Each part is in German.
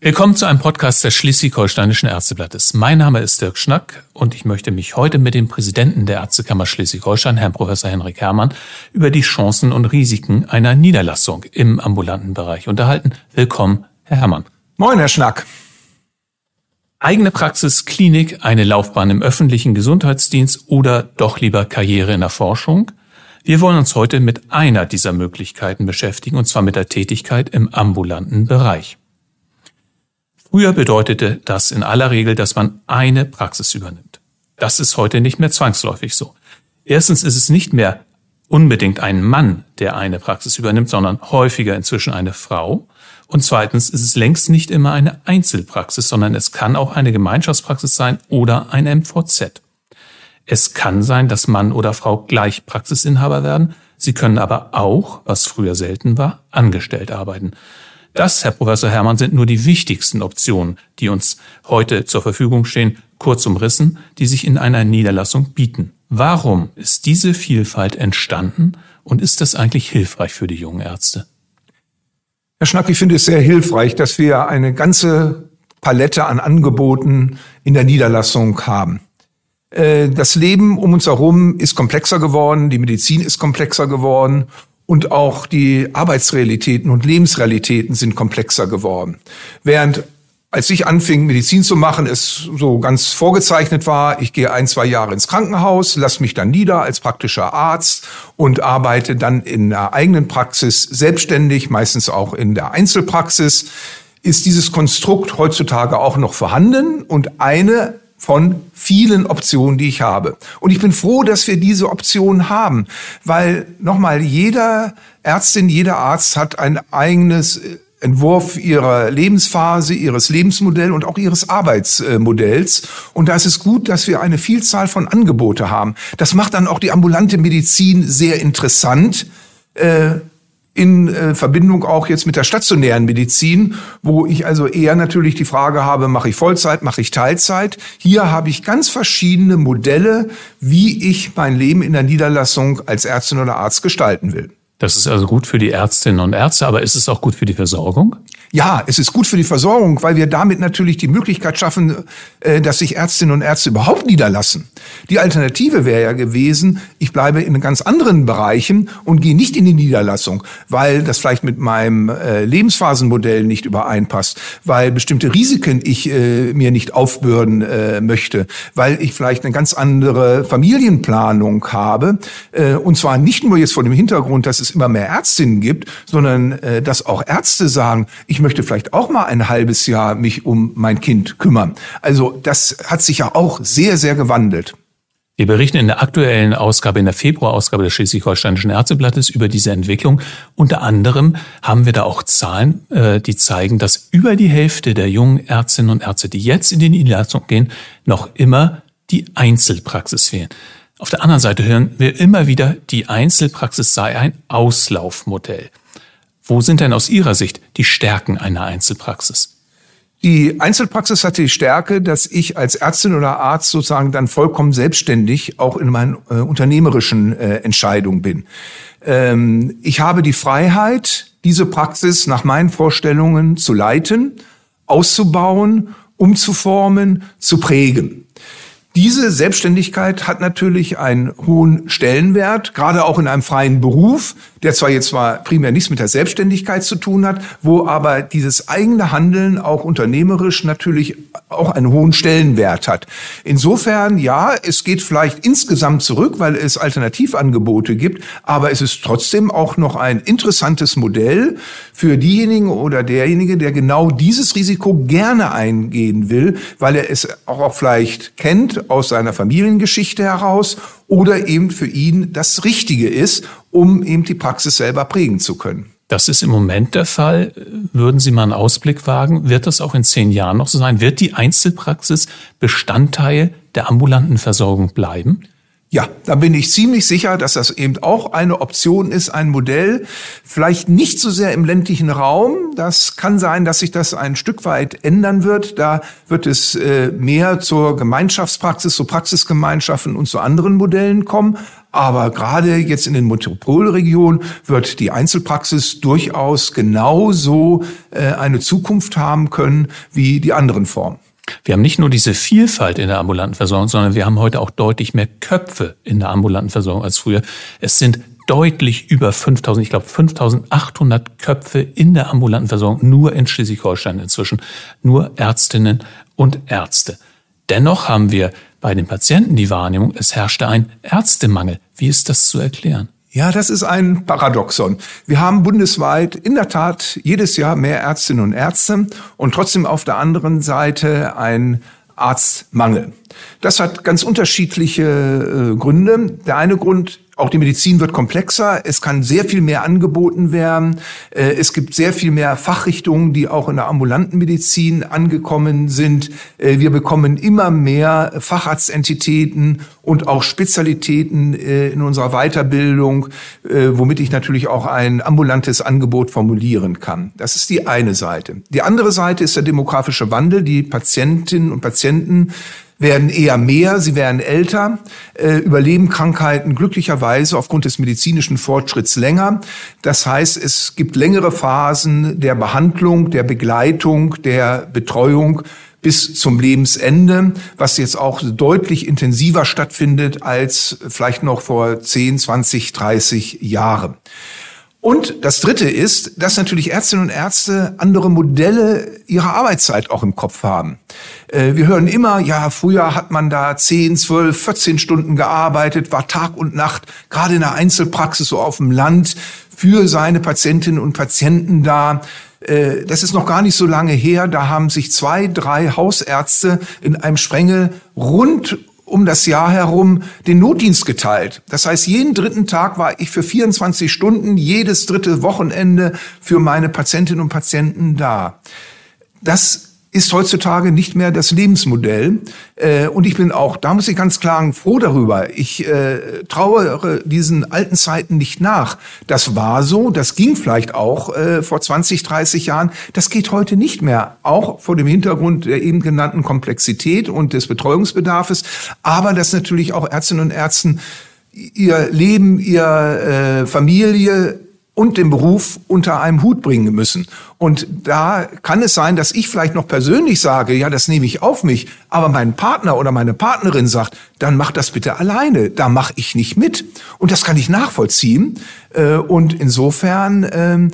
Willkommen zu einem Podcast des Schleswig-Holsteinischen Ärzteblattes. Mein Name ist Dirk Schnack und ich möchte mich heute mit dem Präsidenten der Ärztekammer Schleswig-Holstein, Herrn Professor Henrik Herrmann, über die Chancen und Risiken einer Niederlassung im ambulanten Bereich unterhalten. Willkommen, Herr Herrmann. Moin, Herr Schnack. Eigene Praxis, Klinik, eine Laufbahn im öffentlichen Gesundheitsdienst oder doch lieber Karriere in der Forschung? Wir wollen uns heute mit einer dieser Möglichkeiten beschäftigen, und zwar mit der Tätigkeit im ambulanten Bereich. Früher bedeutete das in aller Regel, dass man eine Praxis übernimmt. Das ist heute nicht mehr zwangsläufig so. Erstens ist es nicht mehr unbedingt ein Mann, der eine Praxis übernimmt, sondern häufiger inzwischen eine Frau. Und zweitens ist es längst nicht immer eine Einzelpraxis, sondern es kann auch eine Gemeinschaftspraxis sein oder ein MVZ. Es kann sein, dass Mann oder Frau gleich Praxisinhaber werden. Sie können aber auch, was früher selten war, angestellt arbeiten. Das, Herr Professor Herrmann, sind nur die wichtigsten Optionen, die uns heute zur Verfügung stehen, kurz umrissen, die sich in einer Niederlassung bieten. Warum ist diese Vielfalt entstanden und ist das eigentlich hilfreich für die jungen Ärzte? Herr Schnack, ich finde es sehr hilfreich, dass wir eine ganze Palette an Angeboten in der Niederlassung haben. Äh, das Leben um uns herum ist komplexer geworden, die Medizin ist komplexer geworden und auch die Arbeitsrealitäten und Lebensrealitäten sind komplexer geworden. Während als ich anfing, Medizin zu machen, es so ganz vorgezeichnet war, ich gehe ein, zwei Jahre ins Krankenhaus, lasse mich dann nieder als praktischer Arzt und arbeite dann in der eigenen Praxis selbstständig, meistens auch in der Einzelpraxis, ist dieses Konstrukt heutzutage auch noch vorhanden und eine von vielen Optionen, die ich habe. Und ich bin froh, dass wir diese Option haben, weil nochmal jeder Ärztin, jeder Arzt hat ein eigenes äh, Entwurf ihrer Lebensphase, ihres Lebensmodells und auch ihres Arbeitsmodells. Und da ist es gut, dass wir eine Vielzahl von Angebote haben. Das macht dann auch die ambulante Medizin sehr interessant. Äh, in äh, Verbindung auch jetzt mit der stationären Medizin, wo ich also eher natürlich die Frage habe, mache ich Vollzeit, mache ich Teilzeit. Hier habe ich ganz verschiedene Modelle, wie ich mein Leben in der Niederlassung als Ärztin oder Arzt gestalten will. Das ist also gut für die Ärztinnen und Ärzte, aber ist es auch gut für die Versorgung? Ja, es ist gut für die Versorgung, weil wir damit natürlich die Möglichkeit schaffen, äh, dass sich Ärztinnen und Ärzte überhaupt niederlassen. Die Alternative wäre ja gewesen, ich bleibe in ganz anderen Bereichen und gehe nicht in die Niederlassung, weil das vielleicht mit meinem äh, Lebensphasenmodell nicht übereinpasst, weil bestimmte Risiken ich äh, mir nicht aufbürden möchte, weil ich vielleicht eine ganz andere Familienplanung habe. Und zwar nicht nur jetzt vor dem Hintergrund, dass es immer mehr Ärztinnen gibt, sondern dass auch Ärzte sagen, ich ich möchte vielleicht auch mal ein halbes Jahr mich um mein Kind kümmern. Also das hat sich ja auch sehr, sehr gewandelt. Wir berichten in der aktuellen Ausgabe, in der Februarausgabe des Schleswig-Holsteinischen Ärzteblattes über diese Entwicklung. Unter anderem haben wir da auch Zahlen, äh, die zeigen, dass über die Hälfte der jungen Ärztinnen und Ärzte, die jetzt in die Niederlassung gehen, noch immer die Einzelpraxis wählen. Auf der anderen Seite hören wir immer wieder, die Einzelpraxis sei ein Auslaufmodell. Wo sind denn aus Ihrer Sicht die Stärken einer Einzelpraxis? Die Einzelpraxis hat die Stärke, dass ich als Ärztin oder Arzt sozusagen dann vollkommen selbstständig auch in meinen äh, unternehmerischen äh, Entscheidungen bin. Ähm, ich habe die Freiheit, diese Praxis nach meinen Vorstellungen zu leiten, auszubauen, umzuformen, zu prägen. Diese Selbstständigkeit hat natürlich einen hohen Stellenwert, gerade auch in einem freien Beruf, der zwar jetzt zwar primär nichts mit der Selbstständigkeit zu tun hat, wo aber dieses eigene Handeln auch unternehmerisch natürlich auch einen hohen Stellenwert hat. Insofern, ja, es geht vielleicht insgesamt zurück, weil es Alternativangebote gibt, aber es ist trotzdem auch noch ein interessantes Modell für diejenigen oder derjenige, der genau dieses Risiko gerne eingehen will, weil er es auch vielleicht kennt aus seiner Familiengeschichte heraus oder eben für ihn das Richtige ist, um eben die Praxis selber prägen zu können. Das ist im Moment der Fall. Würden Sie mal einen Ausblick wagen? Wird das auch in zehn Jahren noch so sein? Wird die Einzelpraxis Bestandteil der ambulanten Versorgung bleiben? Ja, da bin ich ziemlich sicher, dass das eben auch eine Option ist, ein Modell. Vielleicht nicht so sehr im ländlichen Raum. Das kann sein, dass sich das ein Stück weit ändern wird. Da wird es äh, mehr zur Gemeinschaftspraxis, zu Praxisgemeinschaften und zu anderen Modellen kommen. Aber gerade jetzt in den Metropolregionen wird die Einzelpraxis durchaus genauso äh, eine Zukunft haben können wie die anderen Formen. Wir haben nicht nur diese Vielfalt in der ambulanten Versorgung, sondern wir haben heute auch deutlich mehr Köpfe in der ambulanten Versorgung als früher. Es sind deutlich über 5000, ich glaube 5800 Köpfe in der ambulanten Versorgung, nur in Schleswig-Holstein inzwischen, nur Ärztinnen und Ärzte. Dennoch haben wir bei den Patienten die Wahrnehmung, es herrschte ein Ärztemangel. Wie ist das zu erklären? Ja, das ist ein Paradoxon. Wir haben bundesweit in der Tat jedes Jahr mehr Ärztinnen und Ärzte und trotzdem auf der anderen Seite ein Arztmangel. Das hat ganz unterschiedliche äh, Gründe. Der eine Grund auch die Medizin wird komplexer. Es kann sehr viel mehr angeboten werden. Äh, es gibt sehr viel mehr Fachrichtungen, die auch in der ambulanten Medizin angekommen sind. Äh, wir bekommen immer mehr Facharztentitäten und auch Spezialitäten äh, in unserer Weiterbildung, womit ich natürlich auch ein ambulantes Angebot formulieren kann. Das ist die eine Seite. Die andere Seite ist der demografische Wandel. Die Patientinnen und Patienten werden eher mehr, sie werden älter, äh, überleben Krankheiten glücklicherweise aufgrund des medizinischen Fortschritts länger. Das heißt, es gibt längere Phasen der Behandlung, der Begleitung, der Betreuung bis zum Lebensende, was jetzt auch deutlich intensiver stattfindet als vielleicht noch vor 10, 20, 30 Jahren. Und das Dritte ist, dass natürlich Ärztinnen und Ärzte andere Modelle ihrer Arbeitszeit auch im Kopf haben. Äh, wir hören immer, ja, früher hat man da 10, 12, 14 Stunden gearbeitet, war Tag und Nacht, gerade in der Einzelpraxis so auf dem Land, für seine Patientinnen und Patienten da. Äh, das ist noch gar nicht so lange her. Da haben sich zwei, drei Hausärzte in einem Sprengel rund um das Jahr herum den Notdienst geteilt. Das heißt, jeden dritten Tag war ich für 24 Stunden, jedes dritte Wochenende für meine Patientinnen und Patienten da. Das ist heutzutage nicht mehr das Lebensmodell. Äh, und ich bin auch, da muss ich ganz klar froh darüber. Ich äh, trauere diesen alten Zeiten nicht nach. Das war so, das ging vielleicht auch äh, vor 20, 30 Jahren. Das geht heute nicht mehr. Auch vor dem Hintergrund der eben genannten Komplexität und des Betreuungsbedarfs. Aber dass natürlich auch Ärztinnen und Ärzten ihr Leben, ihr äh, Familie und den Beruf unter einem Hut bringen müssen. Und da kann es sein, dass ich vielleicht noch persönlich sage, ja, das nehme ich auf mich, aber mein Partner oder meine Partnerin sagt, dann mach das bitte alleine, da mache ich nicht mit. Und das kann ich nachvollziehen. Äh, und insofern ähm,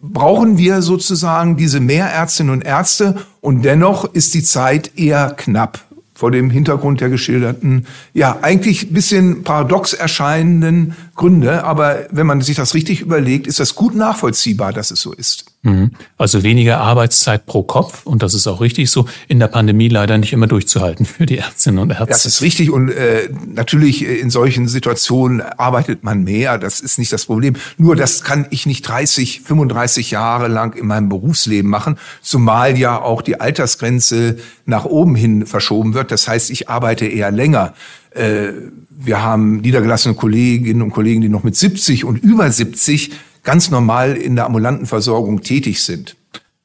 brauchen wir sozusagen diese Mehrärztinnen und Ärzte und dennoch ist die Zeit eher knapp vor dem Hintergrund der geschilderten, ja, eigentlich bisschen paradox erscheinenden Gründe. Aber wenn man sich das richtig überlegt, ist das gut nachvollziehbar, dass es so ist. Mhm. Also weniger Arbeitszeit pro Kopf und das ist auch richtig so, in der Pandemie leider nicht immer durchzuhalten für die Ärztinnen und Ärzte. Das ist richtig und äh, natürlich äh, in solchen Situationen arbeitet man mehr, das ist nicht das Problem. Nur das kann ich nicht 30, 35 Jahre lang in meinem Berufsleben machen, zumal ja auch die Altersgrenze nach oben hin verschoben wird. Das heißt, ich arbeite eher länger. Äh, wir haben niedergelassene Kolleginnen und Kollegen, die noch mit 70 und über 70 ganz normal in der ambulanten Versorgung tätig sind.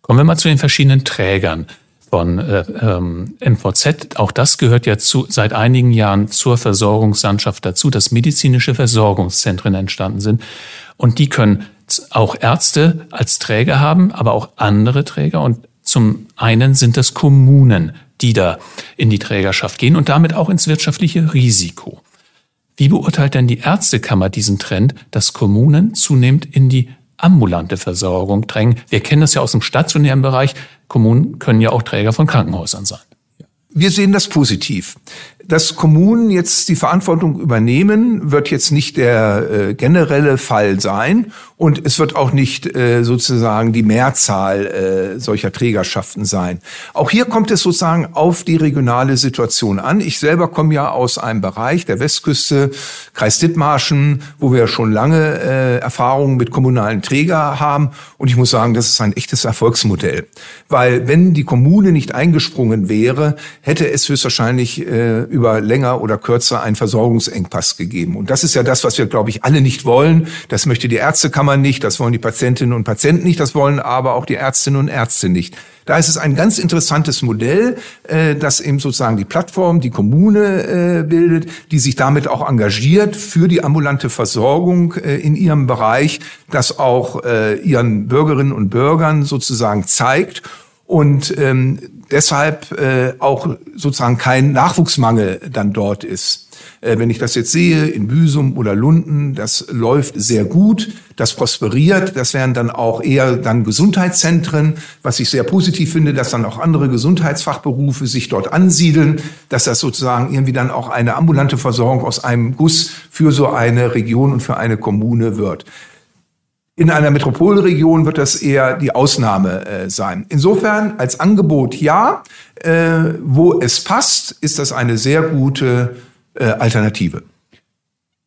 Kommen wir mal zu den verschiedenen Trägern von äh, ähm, MVZ. Auch das gehört ja zu, seit einigen Jahren zur Versorgungslandschaft dazu, dass medizinische Versorgungszentren entstanden sind. Und die können auch Ärzte als Träger haben, aber auch andere Träger. Und zum einen sind das Kommunen, die da in die Trägerschaft gehen und damit auch ins wirtschaftliche Risiko. Wie beurteilt denn die Ärztekammer diesen Trend, dass Kommunen zunehmend in die ambulante Versorgung drängen? Wir kennen das ja aus dem stationären Bereich. Kommunen können ja auch Träger von Krankenhäusern sein. Wir sehen das positiv. Dass Kommunen jetzt die Verantwortung übernehmen, wird jetzt nicht der äh, generelle Fall sein und es wird auch nicht äh, sozusagen die Mehrzahl äh, solcher Trägerschaften sein. Auch hier kommt es sozusagen auf die regionale Situation an. Ich selber komme ja aus einem Bereich der Westküste, Kreis Dithmarschen, wo wir schon lange äh, Erfahrungen mit kommunalen Träger haben und ich muss sagen, das ist ein echtes Erfolgsmodell, weil wenn die Kommune nicht eingesprungen wäre, hätte es höchstwahrscheinlich äh, über länger oder kürzer einen Versorgungsengpass gegeben. Und das ist ja das, was wir, glaube ich, alle nicht wollen. Das möchte die Ärztekammer nicht, das wollen die Patientinnen und Patienten nicht, das wollen aber auch die Ärztinnen und Ärzte nicht. Da ist es ein ganz interessantes Modell, äh, das eben sozusagen die Plattform, die Kommune äh, bildet, die sich damit auch engagiert für die ambulante Versorgung äh, in ihrem Bereich, das auch ihren Bürgerinnen und Bürgern sozusagen zeigt und ähm, deshalb äh, auch sozusagen kein Nachwuchsmangel dann dort ist. Äh, wenn ich das jetzt sehe in Büsum oder Lunden, das läuft sehr gut, das prosperiert, das wären dann auch eher dann Gesundheitszentren, was ich sehr positiv finde, dass dann auch andere Gesundheitsfachberufe sich dort ansiedeln, dass das sozusagen irgendwie dann auch eine ambulante Versorgung aus einem Guss für so eine Region und für eine Kommune wird. In einer Metropolregion wird das eher die Ausnahme äh, sein. Insofern als Angebot ja, äh, wo es passt, ist das eine sehr gute äh, Alternative.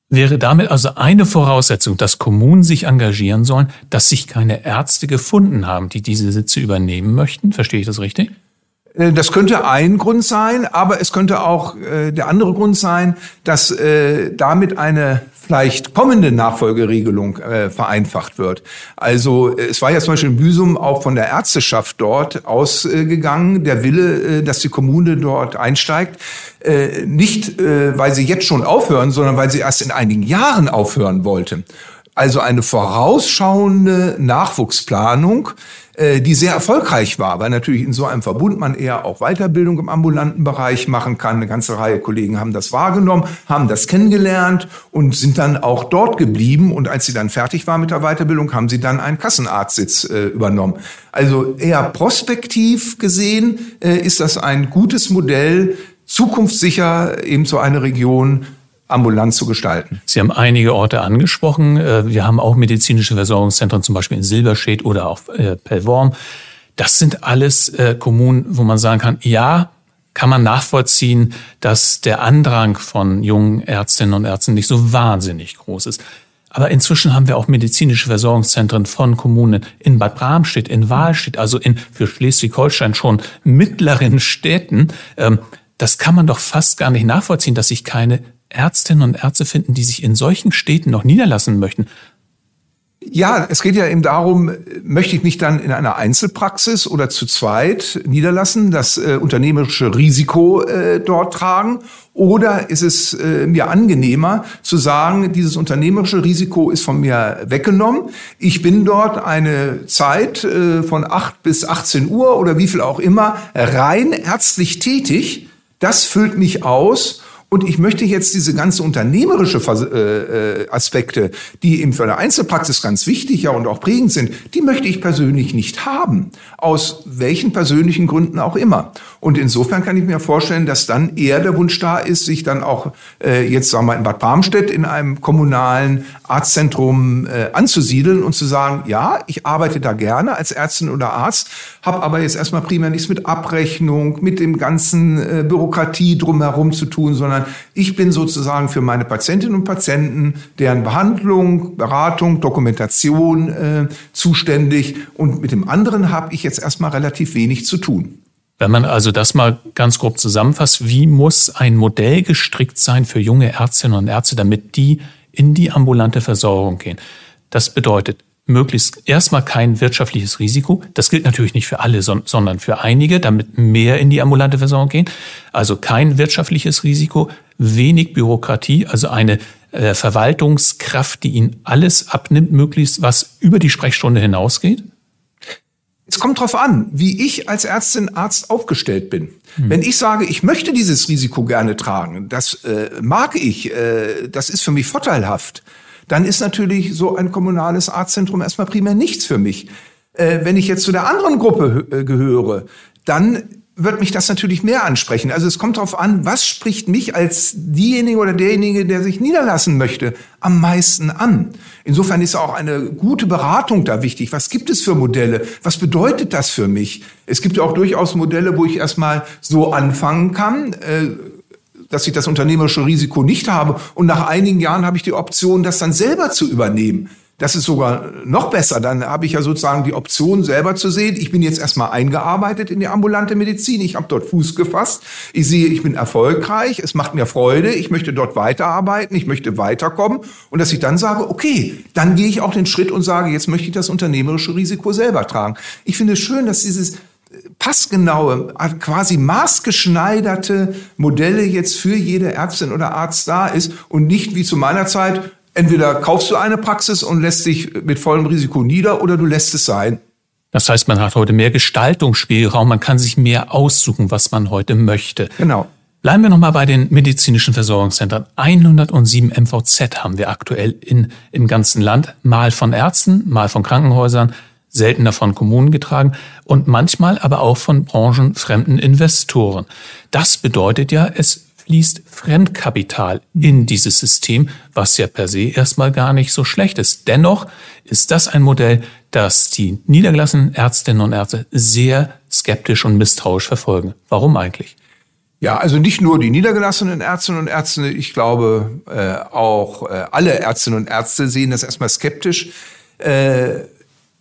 Wäre damit also eine Voraussetzung, dass Kommunen sich engagieren sollen, dass sich keine Ärzte gefunden haben, die diese Sitze übernehmen möchten? Verstehe ich das richtig? Äh, das könnte ein Grund sein, aber es könnte auch äh, der andere Grund sein, dass äh, damit eine vielleicht kommende Nachfolgeregelung äh, vereinfacht wird. Also es war ja zum Beispiel in Büsum auch von der Ärzteschaft dort ausgegangen, der Wille, äh, dass die Kommune dort einsteigt. Äh, nicht, äh, weil sie jetzt schon aufhören, sondern weil sie erst in einigen Jahren aufhören wollte. Also eine vorausschauende Nachwuchsplanung, äh, die sehr erfolgreich war, weil natürlich in so einem Verbund man eher auch Weiterbildung im ambulanten Bereich machen kann. Eine ganze Reihe Kollegen haben das wahrgenommen, haben das kennengelernt und sind dann auch dort geblieben. Und als sie dann fertig war mit der Weiterbildung, haben sie dann einen Kassenarztsitz äh, übernommen. Also eher prospektiv gesehen äh, ist das ein gutes Modell, zukunftssicher eben so eine Region ambulant zu gestalten. Sie haben einige Orte angesprochen. Äh, wir haben auch medizinische Versorgungszentren, zum Beispiel in Silberstedt oder auch äh, Pellworm. Das sind alles äh, Kommunen, wo man sagen kann, ja, kann man nachvollziehen, dass der Andrang von jungen Ärztinnen und Ärzten nicht so wahnsinnig groß ist. Aber inzwischen haben wir auch medizinische Versorgungszentren von Kommunen in Bad Bramstedt, in Wahlstedt, also in für Schleswig-Holstein schon mittleren Städten. Ähm, das kann man doch fast gar nicht nachvollziehen, dass sich keine Ärztinnen und Ärzte finden, die sich in solchen Städten noch niederlassen möchten. Ja, es geht ja eben darum, möchte ich mich dann in einer Einzelpraxis oder zu zweit niederlassen, das äh, unternehmerische Risiko äh, dort tragen? Oder ist es äh, mir angenehmer zu sagen, dieses unternehmerische Risiko ist von mir weggenommen. Ich bin dort eine Zeit äh, von 8 bis 18 Uhr oder wie viel auch immer rein ärztlich tätig. Das füllt mich aus und ich möchte jetzt diese ganze unternehmerische äh, äh, Aspekte, die eben für eine Einzelpraxis ganz wichtig ja und auch prägend sind, die möchte ich persönlich nicht haben. Aus welchen persönlichen Gründen auch immer. Und insofern kann ich mir vorstellen, dass dann eher der Wunsch da ist, sich dann auch äh, jetzt sagen wir in Bad Bramstedt in einem kommunalen Arztzentrum äh, anzusiedeln und zu sagen, ja, ich arbeite da gerne als Ärztin oder Arzt, habe aber jetzt erstmal primär nichts mit Abrechnung, mit dem ganzen äh, Bürokratie drumherum zu tun, sondern ich bin sozusagen für meine Patientinnen und Patienten, deren Behandlung, Beratung, Dokumentation äh, zuständig. Und mit dem anderen habe ich jetzt erstmal relativ wenig zu tun. Wenn man also das mal ganz grob zusammenfasst, wie muss ein Modell gestrickt sein für junge Ärztinnen und Ärzte, damit die in die ambulante Versorgung gehen? Das bedeutet, möglichst erstmal kein wirtschaftliches Risiko. Das gilt natürlich nicht für alle, sondern für einige, damit mehr in die ambulante Versorgung gehen. Also kein wirtschaftliches Risiko, wenig Bürokratie, also eine äh, Verwaltungskraft, die ihnen alles abnimmt, möglichst was über die Sprechstunde hinausgeht. Es kommt darauf an, wie ich als Ärztin, Arzt aufgestellt bin. Hm. Wenn ich sage, ich möchte dieses Risiko gerne tragen, das äh, mag ich, äh, das ist für mich vorteilhaft, dann ist natürlich so ein kommunales Arztzentrum erstmal primär nichts für mich. Äh, wenn ich jetzt zu der anderen Gruppe äh, gehöre, dann wird mich das natürlich mehr ansprechen. Also es kommt darauf an, was spricht mich als diejenige oder derjenige, der sich niederlassen möchte, am meisten an. Insofern ist auch eine gute Beratung da wichtig. Was gibt es für Modelle? Was bedeutet das für mich? Es gibt ja auch durchaus Modelle, wo ich erstmal so anfangen kann. Äh, dass ich das unternehmerische Risiko nicht habe. Und nach einigen Jahren habe ich die Option, das dann selber zu übernehmen. Das ist sogar noch besser. Dann habe ich ja sozusagen die Option, selber zu sehen. Ich bin jetzt erstmal eingearbeitet in die ambulante Medizin. Ich habe dort Fuß gefasst. Ich sehe, ich bin erfolgreich. Es macht mir Freude. Ich möchte dort weiterarbeiten. Ich möchte weiterkommen. Und dass ich dann sage, okay, dann gehe ich auch den Schritt und sage, jetzt möchte ich das unternehmerische Risiko selber tragen. Ich finde es schön, dass dieses passgenaue, quasi maßgeschneiderte Modelle jetzt für jede Ärztin oder Arzt da ist und nicht wie zu meiner Zeit, entweder kaufst du eine Praxis und lässt dich mit vollem Risiko nieder oder du lässt es sein. Das heißt, man hat heute mehr Gestaltungsspielraum, man kann sich mehr aussuchen, was man heute möchte. Genau. Bleiben wir nochmal bei den medizinischen Versorgungszentren. 107 MVZ haben wir aktuell in, im ganzen Land, mal von Ärzten, mal von Krankenhäusern, seltener von Kommunen getragen und manchmal aber auch von branchenfremden Investoren. Das bedeutet ja, es fließt Fremdkapital in dieses System, was ja per se erstmal gar nicht so schlecht ist. Dennoch ist das ein Modell, das die niedergelassenen Ärztinnen und Ärzte sehr skeptisch und misstrauisch verfolgen. Warum eigentlich? Ja, also nicht nur die niedergelassenen Ärztinnen und Ärzte, ich glaube äh, auch äh, alle Ärztinnen und Ärzte sehen das erstmal skeptisch. Äh,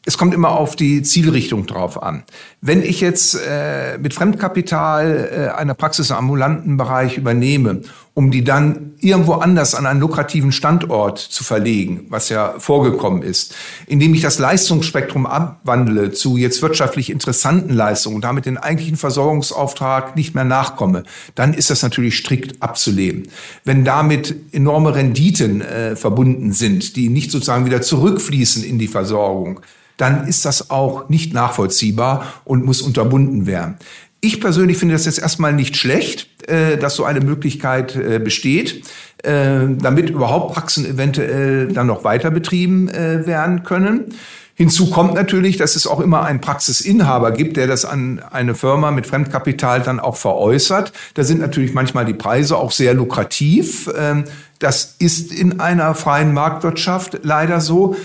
es kommt immer auf die Zielrichtung drauf an. Wenn ich jetzt äh, mit Fremdkapital äh, eine Praxis im ambulanten Bereich übernehme, um die dann irgendwo anders an einen lukrativen Standort zu verlegen, was ja vorgekommen ist, indem ich das Leistungsspektrum abwandle zu jetzt wirtschaftlich interessanten Leistungen und damit den eigentlichen Versorgungsauftrag nicht mehr nachkomme, dann ist das natürlich strikt abzulehnen. Wenn damit enorme Renditen äh, verbunden sind, die nicht sozusagen wieder zurückfließen in die Versorgung, dann ist das auch nicht nachvollziehbar und muss unterbunden werden. Ich persönlich finde das jetzt erstmal nicht schlecht, dass so eine Möglichkeit äh, besteht, äh, damit überhaupt Praxen eventuell dann noch weiter betrieben äh, werden können. Hinzu kommt natürlich, dass es auch immer einen Praxisinhaber gibt, der das an eine Firma mit Fremdkapital dann auch veräußert. Da sind natürlich manchmal die Preise auch sehr lukrativ. Ähm, das ist in einer freien Marktwirtschaft leider so.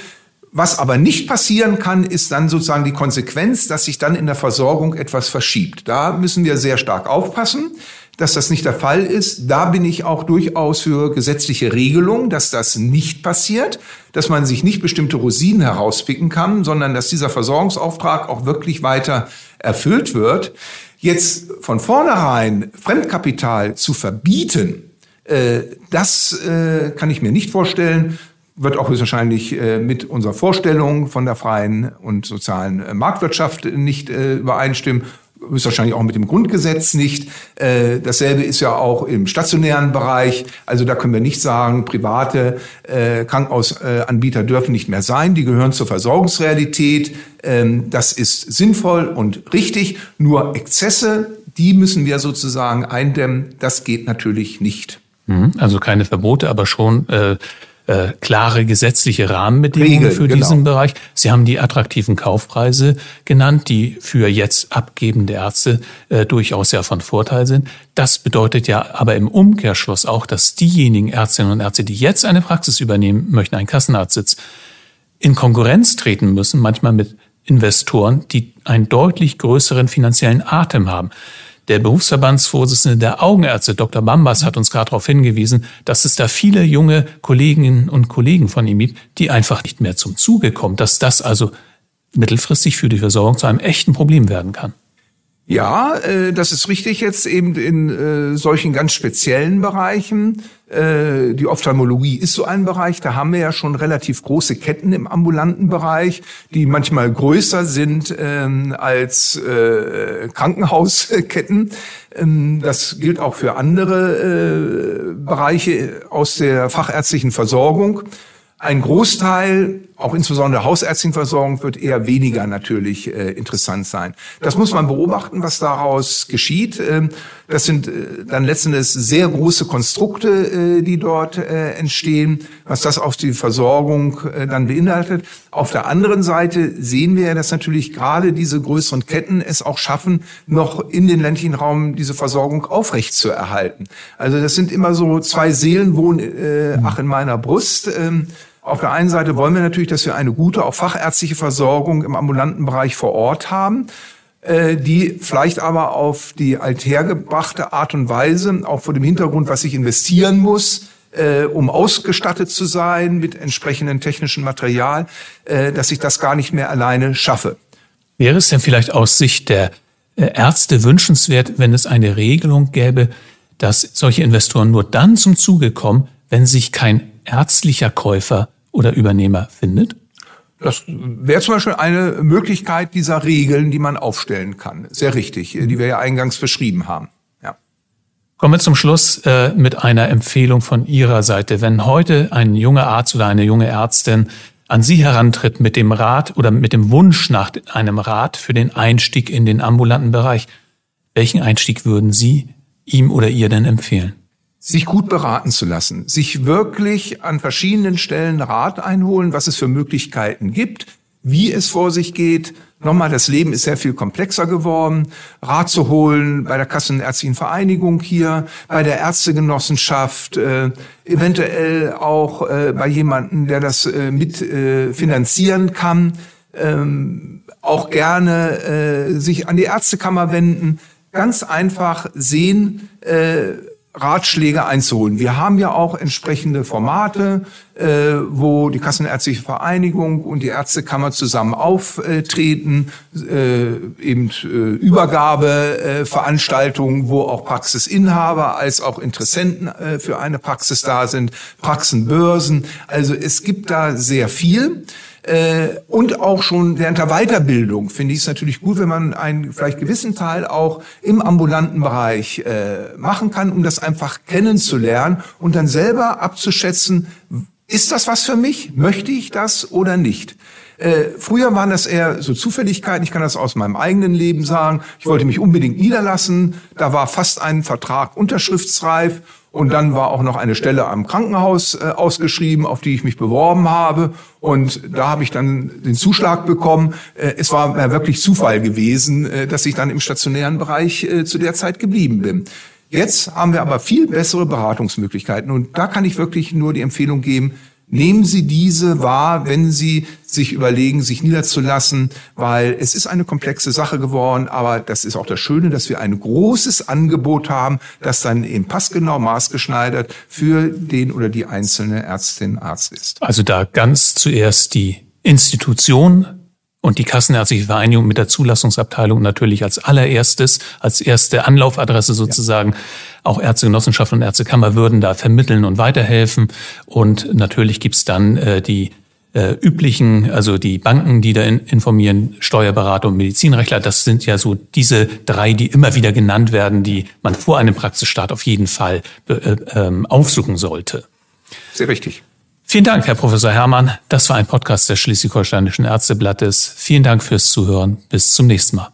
Was aber nicht passieren kann, ist dann sozusagen die Konsequenz, dass sich dann in der Versorgung etwas verschiebt. Da müssen wir sehr stark aufpassen, dass das nicht der Fall ist. Da bin ich auch durchaus für gesetzliche Regelungen, dass das nicht passiert, dass man sich nicht bestimmte Rosinen herauspicken kann, sondern dass dieser Versorgungsauftrag auch wirklich weiter erfüllt wird. Jetzt von vornherein Fremdkapital zu verbieten, äh, das äh, kann ich mir nicht vorstellen wird auch höchstwahrscheinlich äh, mit unserer Vorstellung von der freien und sozialen Marktwirtschaft nicht äh, übereinstimmen. Höchstwahrscheinlich auch mit dem Grundgesetz nicht. Äh, dasselbe ist ja auch im stationären Bereich. Also da können wir nicht sagen, private äh, Krankenhausanbieter dürfen nicht mehr sein. Die gehören zur Versorgungsrealität. Ähm, das ist sinnvoll und richtig. Nur Exzesse, die müssen wir sozusagen eindämmen. Das geht natürlich nicht. Mhm. Also keine Verbote, aber schon äh, äh, klare gesetzliche Rahmenbedingungen Regel, für genau. diesen Bereich. Sie haben die attraktiven Kaufpreise genannt, die für jetzt abgebende Ärzte äh, durchaus ja von Vorteil sind. Das bedeutet ja aber im Umkehrschluss auch, dass diejenigen Ärztinnen und Ärzte, die jetzt eine Praxis übernehmen möchten, einen Kassenarztsitz, in Konkurrenz treten müssen, manchmal mit Investoren, die einen deutlich größeren finanziellen Atem haben. Der Berufsverbandsvorsitzende der Augenärzte, Dr. Bambas, hat uns gerade darauf hingewiesen, dass es da viele junge Kolleginnen und Kollegen von ihm gibt, die einfach nicht mehr zum Zuge kommen, dass das also mittelfristig für die Versorgung zu einem echten Problem werden kann. Ja, äh, das ist richtig jetzt eben in äh, solchen ganz speziellen Bereichen. Äh, die Ophthalmologie ist so ein Bereich, da haben wir ja schon relativ große Ketten im ambulanten Bereich, die manchmal größer sind ähm, als äh, Krankenhausketten. Ähm, das gilt auch für andere äh, Bereiche aus der fachärztlichen Versorgung. Ein Großteil, auch insbesondere Hausärztchenversorgung, wird eher weniger natürlich äh, interessant sein. Das muss man beobachten, was daraus geschieht. Ähm, das sind äh, dann letztendlich sehr große Konstrukte, äh, die dort äh, entstehen, was das auf die Versorgung äh, dann beinhaltet. Auf der anderen Seite sehen wir, dass natürlich gerade diese größeren Ketten es auch schaffen, noch in den ländlichen Raum diese Versorgung aufrecht zu erhalten. Also das sind immer so zwei Seelen wohnen äh, ach in meiner Brust. Ähm, auf der einen Seite wollen wir natürlich, dass wir eine gute, auch fachärztliche Versorgung im ambulanten Bereich vor Ort haben. äh, die vielleicht aber auf die althergebrachte Art und Weise, auch vor dem Hintergrund, was ich investieren muss, äh, um ausgestattet zu sein mit entsprechendem technischen Material, äh, dass ich das gar nicht mehr alleine schaffe. Wäre es denn vielleicht aus Sicht der Ärzte wünschenswert, wenn es eine Regelung gäbe, dass solche Investoren nur dann zum Zuge kommen, wenn sich kein ärztlicher Käufer oder Übernehmer findet? Das wäre zum Beispiel eine Möglichkeit dieser Regeln, die man aufstellen kann. Sehr richtig, die wir ja eingangs beschrieben haben. Ja. Kommen wir zum Schluss äh, mit einer Empfehlung von Ihrer Seite. Wenn heute ein junger Arzt oder eine junge Ärztin an Sie herantritt mit dem Rat oder mit dem Wunsch nach einem Rat für den Einstieg in den ambulanten Bereich, welchen Einstieg würden Sie ihm oder ihr denn empfehlen? Sich gut beraten zu lassen, sich wirklich an verschiedenen Stellen Rat einholen, was es für Möglichkeiten gibt, wie es vor sich geht. Nochmal, das Leben ist sehr viel komplexer geworden. Rat zu holen bei der Kassenärztlichen Vereinigung hier, bei der Ärztegenossenschaft, äh, eventuell auch äh, bei jemandem, der das äh, mit äh, kann. Ähm, auch gerne äh, sich an die Ärztekammer wenden. Ganz einfach sehen, äh, Ratschläge einzuholen. Wir haben ja auch entsprechende Formate, äh, wo die Kassenärztliche Vereinigung und die Ärztekammer zusammen auftreten, äh, eben äh, Übergabeveranstaltungen, äh, wo auch Praxisinhaber als auch Interessenten äh, für eine Praxis da sind, Praxenbörsen. Also es gibt da sehr viel. Äh, und auch schon während der Weiterbildung finde ich es natürlich gut, wenn man einen vielleicht gewissen Teil auch im ambulanten Bereich äh, machen kann, um das einfach kennenzulernen und dann selber abzuschätzen, ist das was für mich? Möchte ich das oder nicht? Äh, früher waren das eher so Zufälligkeiten. Ich kann das aus meinem eigenen Leben sagen. Ich wollte mich unbedingt niederlassen. Da war fast ein Vertrag unterschriftsreif. Und dann war auch noch eine Stelle am Krankenhaus äh, ausgeschrieben, auf die ich mich beworben habe. Und da habe ich dann den Zuschlag bekommen. Äh, es war äh, wirklich Zufall gewesen, äh, dass ich dann im stationären Bereich äh, zu der Zeit geblieben bin. Jetzt haben wir aber viel bessere Beratungsmöglichkeiten. Und da kann ich wirklich nur die Empfehlung geben, Nehmen Sie diese wahr, wenn Sie sich überlegen, sich niederzulassen, weil es ist eine komplexe Sache geworden, aber das ist auch das Schöne, dass wir ein großes Angebot haben, das dann eben passgenau maßgeschneidert für den oder die einzelne Ärztin, Arzt ist. Also da ganz zuerst die Institution und die Kassenärztliche Vereinigung mit der Zulassungsabteilung natürlich als allererstes, als erste Anlaufadresse sozusagen. Ja. Auch Ärztegenossenschaft und Ärztekammer würden da vermitteln und weiterhelfen. Und natürlich gibt's dann äh, die äh, üblichen, also die Banken, die da in, informieren, Steuerberater und Medizinrechtler. Das sind ja so diese drei, die immer wieder genannt werden, die man vor einem Praxisstart auf jeden Fall äh, äh, aufsuchen sollte. Sehr richtig. Vielen Dank, Herr Professor Hermann. Das war ein Podcast des Schleswig-Holsteinischen Ärzteblattes. Vielen Dank fürs Zuhören. Bis zum nächsten Mal.